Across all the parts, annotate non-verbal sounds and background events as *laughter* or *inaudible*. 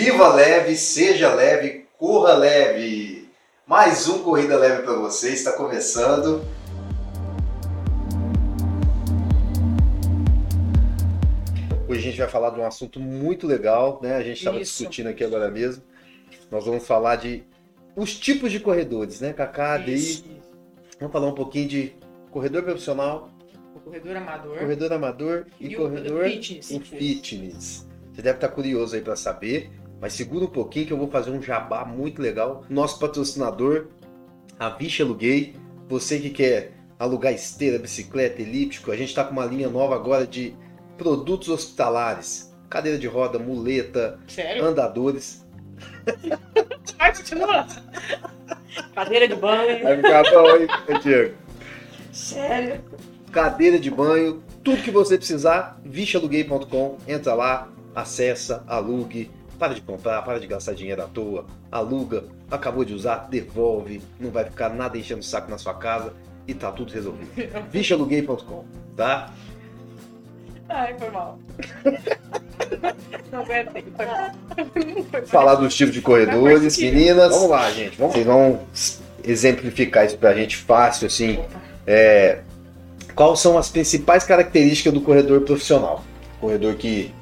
Viva leve, seja leve, corra leve. Mais um Corrida Leve para você, está começando. Hoje a gente vai falar de um assunto muito legal, né? A gente estava discutindo aqui agora mesmo. Nós vamos falar de os tipos de corredores, né? Kaká, daí vamos falar um pouquinho de corredor profissional, O corredor amador. corredor amador e, E o corredor fitness. em fitness. Você deve estar curioso aí para saber, mas segura um pouquinho que eu vou fazer um jabá muito legal. Nosso patrocinador, a Vicha Aluguei. Você que quer alugar esteira, bicicleta, elíptico, a gente está com uma linha nova agora de produtos hospitalares. Cadeira de roda, muleta, Sério? andadores. Vai, continua. Cadeira de banho. Vai ficar bom, hein, Diego? Sério? cadeira de banho, tudo que você precisar, vichaluguei.com, entra lá, acessa, alugue, para de comprar, para de gastar dinheiro à toa, aluga, acabou de usar, devolve, não vai ficar nada enchendo o saco na sua casa e tá tudo resolvido. *laughs* vichaluguei.com, tá? Ai, foi mal. Não aguentei, foi mal. Foi Falar dos tipos de corredores, meninas. Vamos lá, gente. Vamos... Vocês vão exemplificar isso pra gente fácil, assim. É, quais são as principais características do corredor profissional? Corredor que.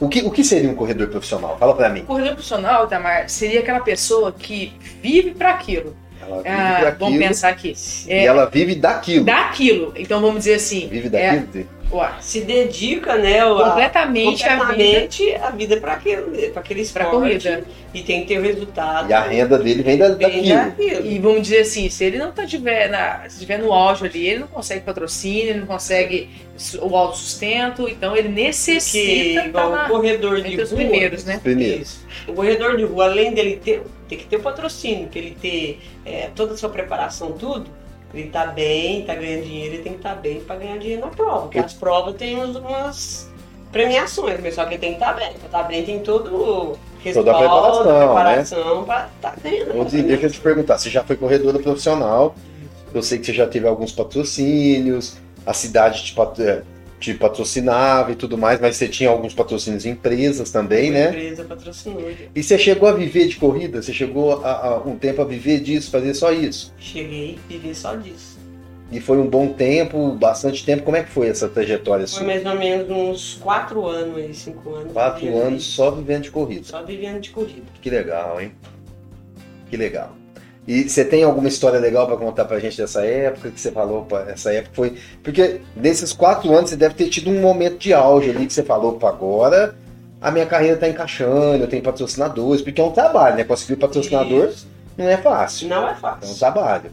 O que, o que seria um corredor profissional? Fala pra mim. Corredor profissional, Tamar, seria aquela pessoa que vive para aquilo. Ela vive Ah, daquilo vamos pensar aqui. e É, ela vive daquilo. daquilo. Então vamos dizer assim. Vive é, daquilo. Zé? Ué, se dedica, né, a- completamente, a vida completamente a vida para aquele, para aquele corrida. e tem que ter o resultado. E a renda dele vem da, vem daquilo. daquilo. E vamos dizer assim, se ele não tá tiver na, se tiver no auge ali, ele não consegue patrocínio, ele não consegue o autossustento, então ele necessita tá igual na- o corredor de os rua, primeiros, né? Primeiro. Isso. O corredor de rua, além dele ter, tem que ter o patrocínio, que ele ter é, toda a sua preparação, tudo, ele tá bem, tá ganhando dinheiro, ele tem que estar bem para ganhar dinheiro na prova. Porque as provas têm umas premiações, mas só que tem que estar bem. Pra estar bem tem todo Toda a preparação, né? preparação para estar ganhando. Ô, Zé, deixa eu te perguntar, você já foi corredora profissional, eu sei que você já teve alguns patrocínios, a cidade te, eh, te patrocinava e tudo mais, mas você tinha alguns patrocínios em empresas também, A né? empresa patrocinou. E você chegou a viver de corrida? Você chegou a, a um tempo a viver disso, fazer só isso? Cheguei a viver só disso. E foi um bom tempo, bastante tempo. Como é que foi essa trajetória Foi sua? mais ou menos uns quatro anos aí, cinco anos. Quatro anos só vivendo de corrida. Só vivendo de corrida. Que legal, hein? Que legal. E você tem alguma história legal pra contar pra gente dessa época que você falou? pá, Essa época foi. Porque nesses quatro anos você deve ter tido um momento de auge ali que você falou, para agora a minha carreira tá encaixando, eu tenho patrocinadores, porque é um trabalho, né? Conseguir patrocinador Isso. não é fácil. Não é É um fácil. trabalho.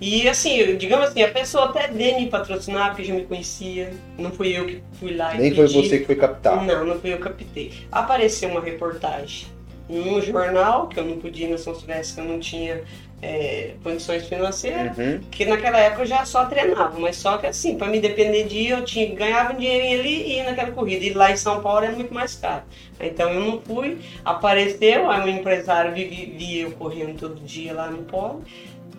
E assim, eu- digamos assim, a pessoa até veio me patrocinar porque já me conhecia. Não fui eu que fui lá e Nem foi você que foi captar. Não, não fui eu que captei. Apareceu uma reportagem num jornal, que eu não podia ir na São Silvestre, que eu não tinha é, condições financeiras. Uhum. Que naquela época eu já só treinava, mas só que assim, para me depender de ir, eu tinha, ganhava um dinheirinho ali e ia naquela corrida. E lá em São Paulo é muito mais caro. Então eu não fui, apareceu, aí um empresário vi- via eu correndo todo dia lá no polo.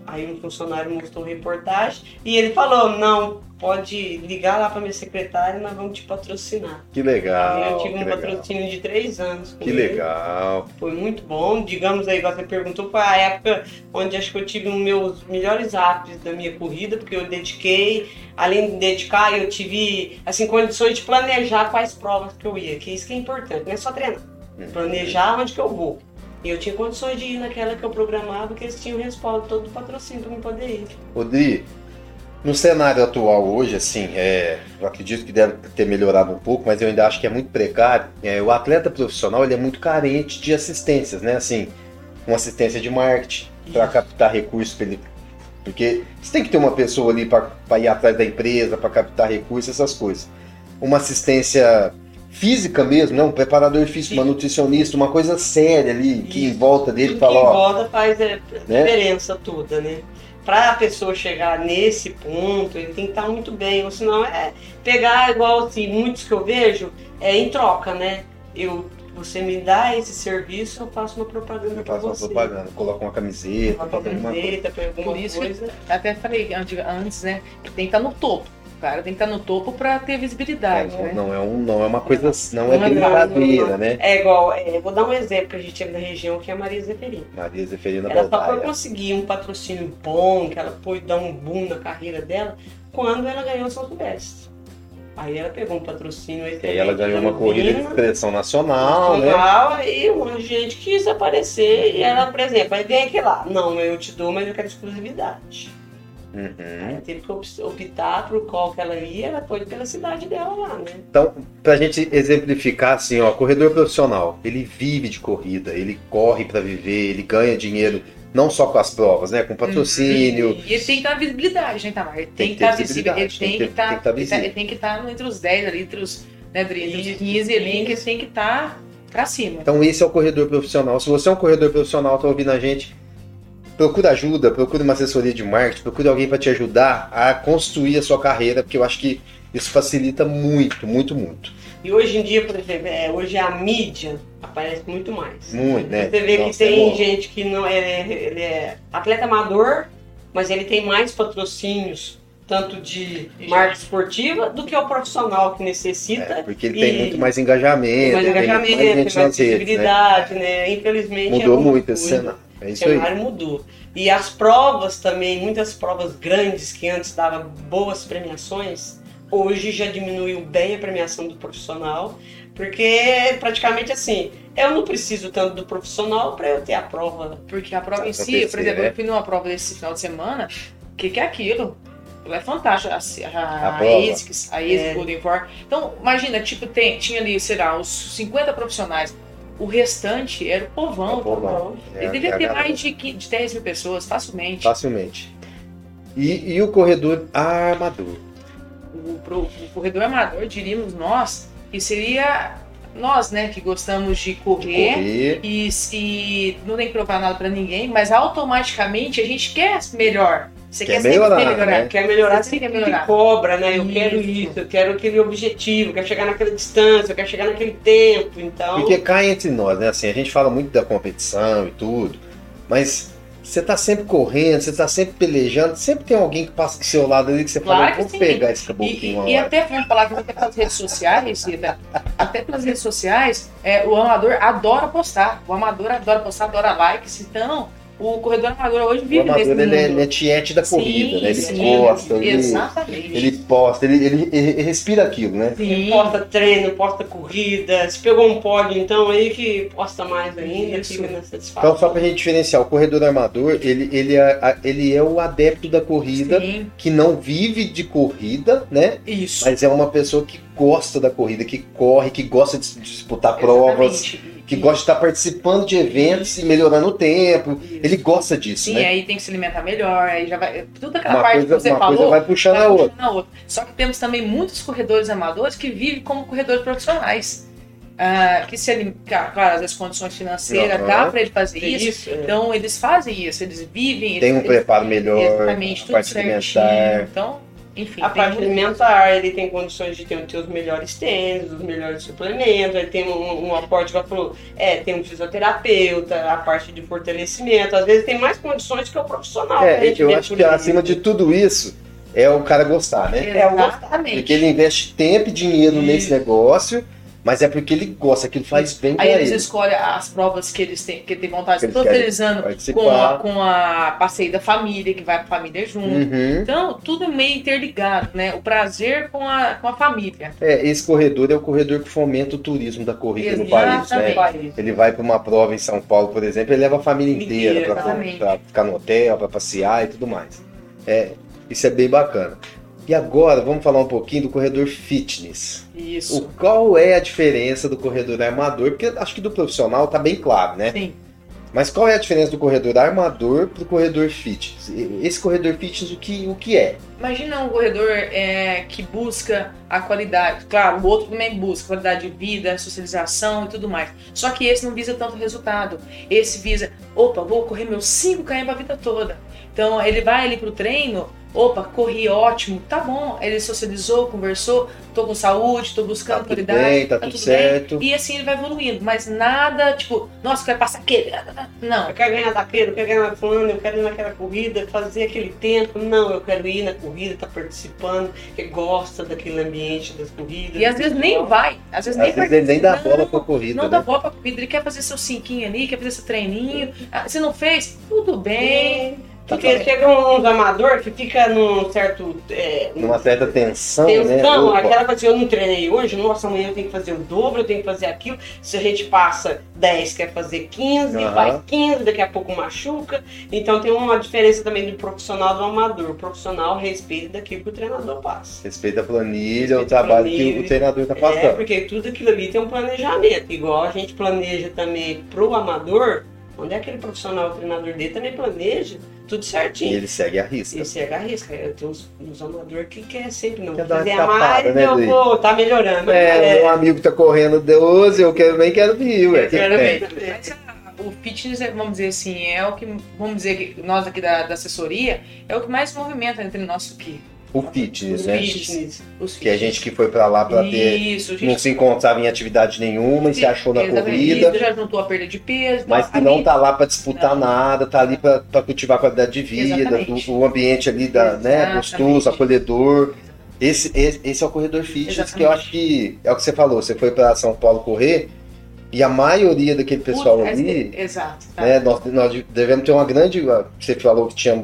Aí um funcionário mostrou reportagem e ele falou, não, pode ligar lá para minha secretária, nós vamos te patrocinar. Que Aí legal. eu tive um legal. patrocínio de três anos. Que ele. legal. Foi muito bom. Digamos aí, você perguntou, foi a época onde acho que eu tive os meus melhores ápices da minha corrida, porque eu dediquei, além de dedicar, eu tive assim, condições de planejar quais provas que eu ia, que isso que é importante, não é só treinar. Planejar onde que eu vou. E eu tinha condições de ir naquela que eu programava, que eles tinham respaldo todo do patrocínio para me poder ir. Rodri, no cenário atual hoje, assim, é, eu acredito que deve ter melhorado um pouco, mas eu ainda acho que é muito precário. É, o atleta profissional ele é muito carente de assistências, né? Assim, uma assistência de marketing para captar recursos pra ele. Porque você tem que ter uma pessoa ali para ir atrás da empresa, para captar recursos, essas coisas. Uma assistência física mesmo, né? um preparador físico, uma nutricionista, uma coisa séria ali, que em Isso. volta dele fala, que em ó, volta faz a Né? diferença toda, né? Para a pessoa chegar nesse ponto, ele tem que estar muito bem, ou senão é pegar igual assim, muitos que eu vejo, é em troca, né? Eu, você me dá esse serviço, eu faço uma propaganda eu faço uma você. propaganda, coloca uma camiseta, Uma faz alguma coisa. camiseta, Por isso até falei antes, antes, né? que Tem que estar no topo. Cara tem que estar no topo para ter visibilidade, É, não, né? não é um, não é uma coisa, não, Não é é brincadeira, não. né? É igual, é, vou dar um exemplo que a gente teve na região, que é a Maria Zeferina. Maria Zeferina Ela só foi Baldaia. conseguir um patrocínio bom, que ela pôde dar um boom na carreira dela, quando ela ganhou o São Silvestre. Aí ela pegou um patrocínio E aí ela ganhou uma corrida de expressão nacional, né? Nacional, Aí um monte de gente quis aparecer e ela, por exemplo, aí vem aqui lá, não, eu te dou, mas eu quero exclusividade. Aí Uhum. teve que op- optar por qual que ela ia, ela foi pela cidade dela lá, né? Então, pra gente exemplificar assim, ó, corredor profissional, ele vive de corrida, ele corre pra viver, ele ganha dinheiro não só com as provas, né, com patrocínio. E ele tem que estar visibilidade, né, Tamar? Ele Tem tem que estar visível. Ele tem que estar. Ele visível. tem que estar entre os 10 ali, entre os, né, entre os Isso, 15 ali, que ele tem que estar pra cima. Então esse é o corredor profissional. Se você é um corredor profissional, tá ouvindo a gente, procura ajuda, procura uma assessoria de marketing, procure alguém para te ajudar a construir a sua carreira, porque eu acho que isso facilita muito, muito, muito. E hoje em dia, por exemplo, é, hoje a mídia aparece muito mais. Muito, né? Você vê que Nossa, é tem bom. gente que não é, ele é atleta amador, mas ele tem mais patrocínios, tanto de marca esportiva, do que o profissional que necessita. É, porque ele tem e- muito mais engajamento, mais tem muito engajamento, mais tem mais redes, né? visibilidade, né? Infelizmente Mudou é um- muito esse cenário. É O isso aí. cenário mudou. E as provas também, muitas provas grandes que antes davam boas premiações, hoje já diminuiu bem a premiação do profissional, porque praticamente assim, eu não preciso tanto do profissional para eu ter a prova. Porque a prova em si, por exemplo, é. eu fui numa prova desse final de semana, o que, que é aquilo? É fantástico. A, a, A a, prova. ASICS, a ASICS É. Golden Four. Então, imagina, tipo, tem, tinha ali, sei lá, os 50 profissionais. O restante era o povão. É o povão. É, Ele é devia a ter mais de, 15 de 10 mil pessoas, facilmente. Facilmente. E, e o corredor armador? O, pro- o corredor amador, diríamos nós, que seria nós, né, que gostamos de correr. Correr. e, e não tem que provar nada pra ninguém, mas automaticamente a gente quer melhor. Você Quer quer, sempre melhorar, melhorar. né? Quer melhorar, Você quer melhorar. cobra, né? Eu Isso. quero isso, eu quero aquele objetivo, eu quero chegar naquela distância, eu quero chegar naquele tempo, então... Porque cai entre nós, né? Assim, a gente fala muito da competição e tudo, mas você tá sempre correndo, você tá sempre pelejando, sempre tem alguém que passa do seu lado ali que você Claro fala, vou sim. pegar esse caboclinho e, e até, vamos falar que até pelas redes sociais, Rita, até pelas redes sociais, é, o amador adora postar. O amador adora postar, adora likes. Então, o corredor amador hoje O vive nesse amador mundo. ele é, ele é tiete da corrida, né? Ele sim, gosta, ele, Exatamente. ele posta, ele, ele- ele respira aquilo, né? Sim. Posta treino, posta corrida, se pegou um pódio, então aí que posta mais ainda, Isso. fica nessa satisfação. Então, só pra gente diferenciar, o corredor armador, ele, ele, é, a- ele é o adepto da corrida, Sim, que não vive de corrida, né? isso. Mas é uma pessoa que gosta da corrida, que corre, que gosta de disputar provas, Exatamente. Que gosta de estar participando de eventos e melhorando o tempo. Isso. Ele gosta disso, Sim, né? aí tem que se alimentar melhor, aí já vai. Tudo aquela Uma parte coisa, que você uma falou. coisa vai puxando a vai outra. puxando a outra. Só que temos também muitos corredores amadores que vivem como corredores profissionais. Ah, que se alimentam, claro, às vezes condições financeiras Aham. dá para ele fazer isso. isso, é. Então eles fazem isso, eles vivem. Tem um eles, preparo melhor, Exatamente, a tudo parte certinho. alimentar. Então, enfim. A parte muito- alimentar, ele tem condições de ter, ter os melhores tênis, os melhores suplementos, ele tem um, um aporte, igual falou, é, tem um fisioterapeuta, a parte de fortalecimento, às vezes tem mais condições que o profissional. que É, gente eu vê acho que acima de tudo isso é o cara gostar, né? É, o Exatamente. Porque ele investe tempo e dinheiro Isso. nesse negócio, mas é porque ele gosta, aquilo faz bem Aí eles ele. escolhem as provas que eles têm, que têm vontade, Que eles totalizando com a, com a passeio da família, que vai pra família junto. Uhum. Então, tudo meio interligado, né? O prazer com a, com a família. É, esse corredor é o corredor que fomenta o turismo da corrida no país, né? Ele vai para uma prova em São Paulo, por exemplo, ele leva a família inteira para ficar no hotel, para passear e tudo mais. É, isso é bem bacana. E agora vamos falar um pouquinho do corredor fitness. Isso. O, qual é a diferença do corredor armador? Porque acho que do profissional tá bem claro, né? Sim. Mas qual é a diferença do corredor armador para o corredor fitness? Esse corredor fitness, o que, o que é? Imagina um corredor é, que busca a qualidade. Claro, o outro também busca qualidade de vida, socialização e tudo mais. Só que esse não visa tanto resultado. Esse visa, opa, vou correr meus 5 km a vida toda. Então ele vai ali pro treino Opa, corri ótimo, tá bom. Ele socializou, conversou, tô com saúde, tô buscando Tá tudo qualidade. bem, tá tudo certo. E assim ele vai evoluindo, mas nada tipo, nossa, quero passar aquele. Não. Eu quero ganhar daquele, eu quero ganhar na fulano, eu quero ir naquela corrida, fazer aquele tempo. Não, eu quero ir na corrida, estar participando, que gosta daquele ambiente das corridas. E às vezes nem vai, às vezes nem Às vezes ele nem dá participa. bola pra corrida, Não né? dá bola pra corrida, ele quer fazer seu cinquinho ali, quer fazer seu treininho. Ah, Você não fez? Tudo bem. Tá Porque bem. chega uns amador que fica num certo. É, Numa certa tensão, né? Tensão, Opa. aquela coisa assim, eu não treinei hoje, nossa, amanhã eu tenho que fazer o dobro, eu tenho que fazer aquilo. Se a gente passa 10, quer fazer 15, Aham. faz 15, daqui a pouco machuca. Então tem uma diferença também do profissional do amador. O profissional respeita daquilo que o treinador passa. Respeita a planilha, o Respeita a trabalho que planilha. o treinador tá É, passando. porque tudo aquilo ali tem um planejamento. Igual a gente planeja também pro amador, onde é aquele profissional, o treinador dele também planeja tudo E certinho. ele segue a risca. E você arrisca. Eu tenho uns, uns amadores que quer sempre, não, Quer dar uma a escapada, mais, né, eu vou, tá melhorando. É, um amigo tá correndo 12, eu quero, também quero vir, ué. Eu quero É. ver. Mas ah, o fitness, é, vamos dizer assim, é o que, vamos dizer que nós aqui da, da assessoria, é o que mais movimenta entre nós aqui. O fitness, Os né? fitness. Os Que a fitness. gente que foi pra lá pra ter. Isso, a Não gente se encontrava em atividade nenhuma e se achou na corrida. Isso, já juntou a perda de peso. Mas que não tá lá pra disputar Não. nada, tá ali pra pra cultivar a qualidade de vida, do- o ambiente ali da, né, gostoso, acolhedor. Esse, esse, esse é o corredor fitness Exatamente. que eu acho que é o que você falou. Você foi pra São Paulo correr e a maioria daquele pessoal Puta, ali, Exato. Tá. né, nós, nós devemos ter uma grande. Você falou que tinha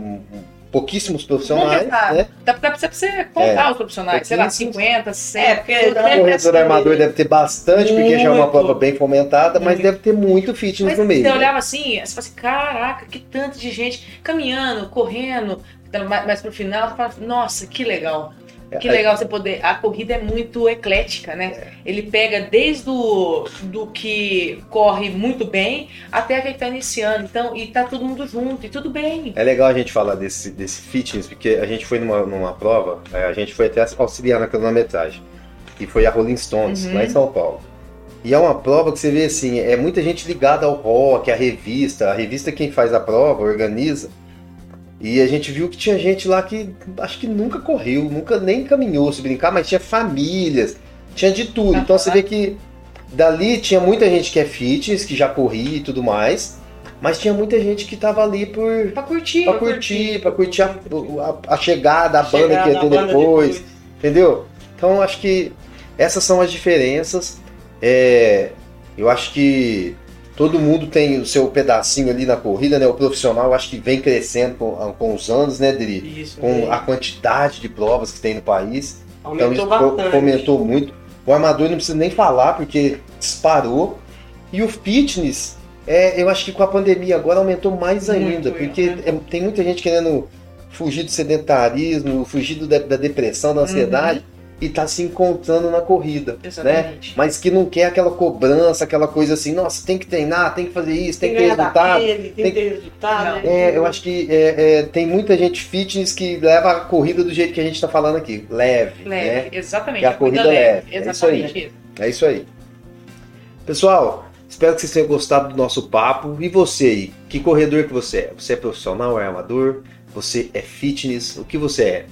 pouquíssimos profissionais, Exato. né? Dá, dá pra você contar os profissionais, sei lá, Pouquíssimos. 50, 100. É, porque tem- né? Corredor armador deve ter bastante, porque já é uma muito. prova bem fomentada, mas Muito. deve ter muito fitness Mas no meio. você né? olhava assim, você fala assim, caraca, que tanto de gente caminhando, correndo, mais, mais pro final, você fala, nossa, que legal. Que É, legal você poder. A corrida é muito eclética, né? Ele pega desde o do que corre muito bem até aquele que tá iniciando. Então, e tá todo mundo junto, e tudo bem. É legal a gente falar desse, desse fitness, porque a gente foi numa, numa prova, é, a gente foi até auxiliar na cronometragem, e foi a Rolling Stones, Uhum. lá em São Paulo. E é uma prova que você vê assim, é muita gente ligada ao rock, à revista, a revista quem faz a prova, organiza. E a gente viu que tinha gente lá que acho que nunca correu, nunca nem caminhou se brincar, mas tinha famílias, tinha de tudo. Então você vê que dali tinha muita gente que é fitness, que já corria e tudo mais, mas tinha muita gente que tava ali por Pra curtir. Pra curtir, pra curtir a, a- a chegada, a banda Chegar que ia ter banda depois, entendeu? Então acho que essas são as diferenças. É, eu acho que todo mundo tem o seu pedacinho ali na corrida, né? O profissional eu acho que vem crescendo com, com os anos, né, Dri? Isso, Com é. a quantidade de provas que tem no país. Então aumentou isso fo- bastante. fomentou muito. O armador não precisa nem falar, porque disparou. E o fitness, é, eu acho que com a pandemia agora aumentou mais Muito, ainda, porque aumentou. é- tem muita gente querendo fugir do sedentarismo, fugir do- da, da depressão, da ansiedade, e tá se encontrando na corrida. Né? Exatamente. Mas que não quer aquela cobrança, aquela coisa assim, nossa, tem que treinar, tem que fazer isso, tem, que ter resultado. daquele, tem, tem que ter resultado. Né? É, eu acho que é, é, tem muita gente fitness que leva a corrida do jeito que a gente tá falando aqui, leve, né? Leve, exatamente. Que a corrida leve, é isso aí. Exatamente isso. É isso aí. Pessoal, espero que vocês tenham gostado do nosso papo. E você aí? Que corredor que você é? Você é profissional, é amador? Você é fitness? O que você é?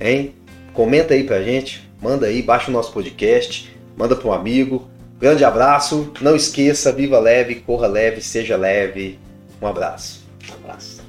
Hein? Comenta aí pra gente, manda aí, baixa o nosso podcast, manda para um amigo. Grande abraço, não esqueça, viva leve, corra leve, seja leve. Um abraço. Um abraço.